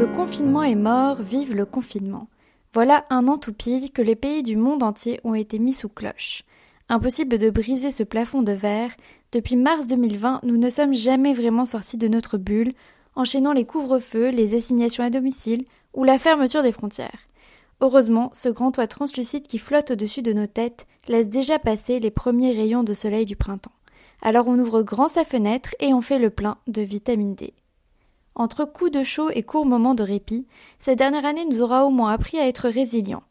Le confinement est mort, vive le confinement. Voilà un an tout pile que les pays du monde entier ont été mis sous cloche. Impossible de briser ce plafond de verre. Depuis mars 2020, nous ne sommes jamais vraiment sortis de notre bulle, enchaînant les couvre-feux, les assignations à domicile ou la fermeture des frontières. Heureusement, ce grand toit translucide qui flotte au-dessus de nos têtes laisse déjà passer les premiers rayons de soleil du printemps. Alors on ouvre grand sa fenêtre et on fait le plein de vitamine D. Entre coups de chaud et courts moments de répit, cette dernière année nous aura au moins appris à être résilients.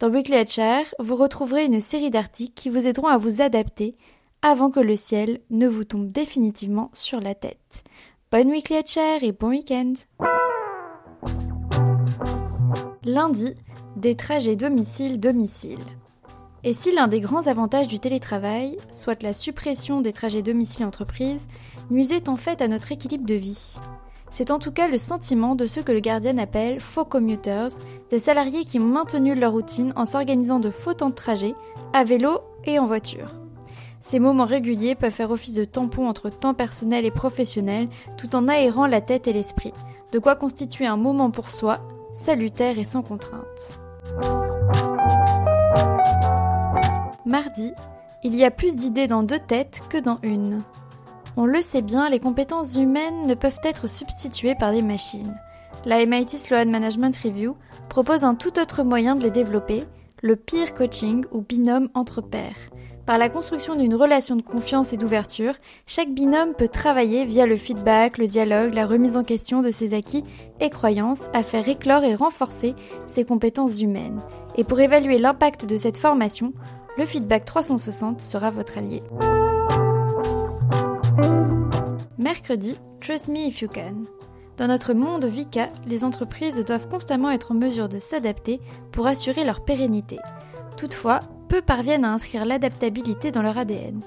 Dans Weekly Chair, vous retrouverez une série d'articles qui vous aideront à vous adapter avant que le ciel ne vous tombe définitivement sur la tête. Bonne Weekly Chair et bon week-end Lundi, des trajets domicile-domicile. Et si l'un des grands avantages du télétravail, soit la suppression des trajets domicile-entreprise, nuisait en fait à notre équilibre de vie? C'est en tout cas le sentiment de ceux que le Guardian appelle faux commuters, des salariés qui ont maintenu leur routine en s'organisant de faux temps de trajet, à vélo et en voiture. Ces moments réguliers peuvent faire office de tampon entre temps personnel et professionnel tout en aérant la tête et l'esprit, de quoi constituer un moment pour soi, salutaire et sans contrainte. Mardi, il y a plus d'idées dans deux têtes que dans une. On le sait bien, les compétences humaines ne peuvent être substituées par des machines. La MIT Sloan Management Review propose un tout autre moyen de les développer, le peer coaching ou binôme entre pairs. Par la construction d'une relation de confiance et d'ouverture, chaque binôme peut travailler via le feedback, le dialogue, la remise en question de ses acquis et croyances à faire éclore et renforcer ses compétences humaines. Et pour évaluer l'impact de cette formation, le feedback 360 sera votre allié. Mercredi, Trust Me If You Can. Dans notre monde VICA, les entreprises doivent constamment être en mesure de s'adapter pour assurer leur pérennité. Toutefois, peu parviennent à inscrire l'adaptabilité dans leur ADN.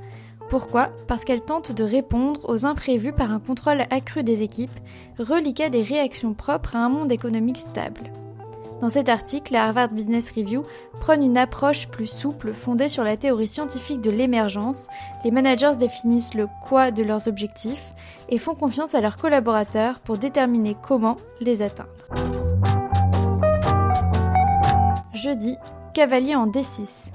Pourquoi? Parce qu'elles tentent de répondre aux imprévus par un contrôle accru des équipes, reliquat des réactions propres à un monde économique stable. Dans cet article, la Harvard Business Review prône une approche plus souple fondée sur la théorie scientifique de l'émergence. Les managers définissent le quoi de leurs objectifs et font confiance à leurs collaborateurs pour déterminer comment les atteindre. Jeudi, cavalier en D6.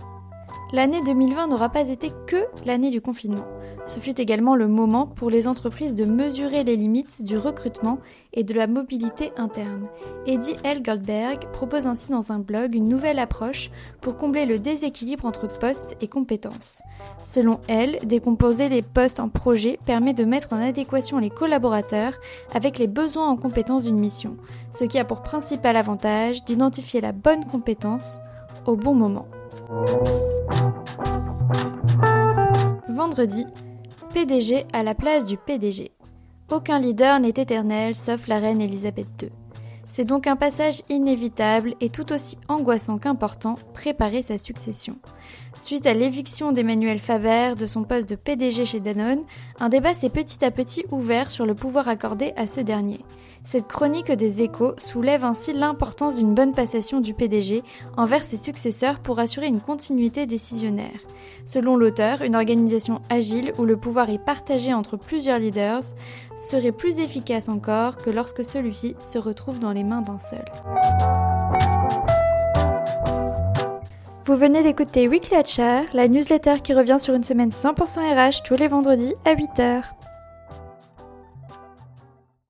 L'année 2020 n'aura pas été que l'année du confinement. Ce fut également le moment pour les entreprises de mesurer les limites du recrutement et de la mobilité interne. Eddie L. Goldberg propose ainsi dans un blog une nouvelle approche pour combler le déséquilibre entre postes et compétences. Selon elle, décomposer les postes en projets permet de mettre en adéquation les collaborateurs avec les besoins en compétences d'une mission, ce qui a pour principal avantage d'identifier la bonne compétence au bon moment. Vendredi, PDG à la place du PDG. Aucun leader n'est éternel sauf la reine Elisabeth II. C'est donc un passage inévitable et tout aussi angoissant qu'important, préparer sa succession. Suite à l'éviction d'Emmanuel Faber de son poste de PDG chez Danone, un débat s'est petit à petit ouvert sur le pouvoir accordé à ce dernier. Cette chronique des échos soulève ainsi l'importance d'une bonne passation du PDG envers ses successeurs pour assurer une continuité décisionnaire. Selon l'auteur, une organisation agile où le pouvoir est partagé entre plusieurs leaders serait plus efficace encore que lorsque celui-ci se retrouve dans les mains d'un seul. Vous venez d'écouter Weekly HR, la newsletter qui revient sur une semaine 100% RH tous les vendredis à 8h.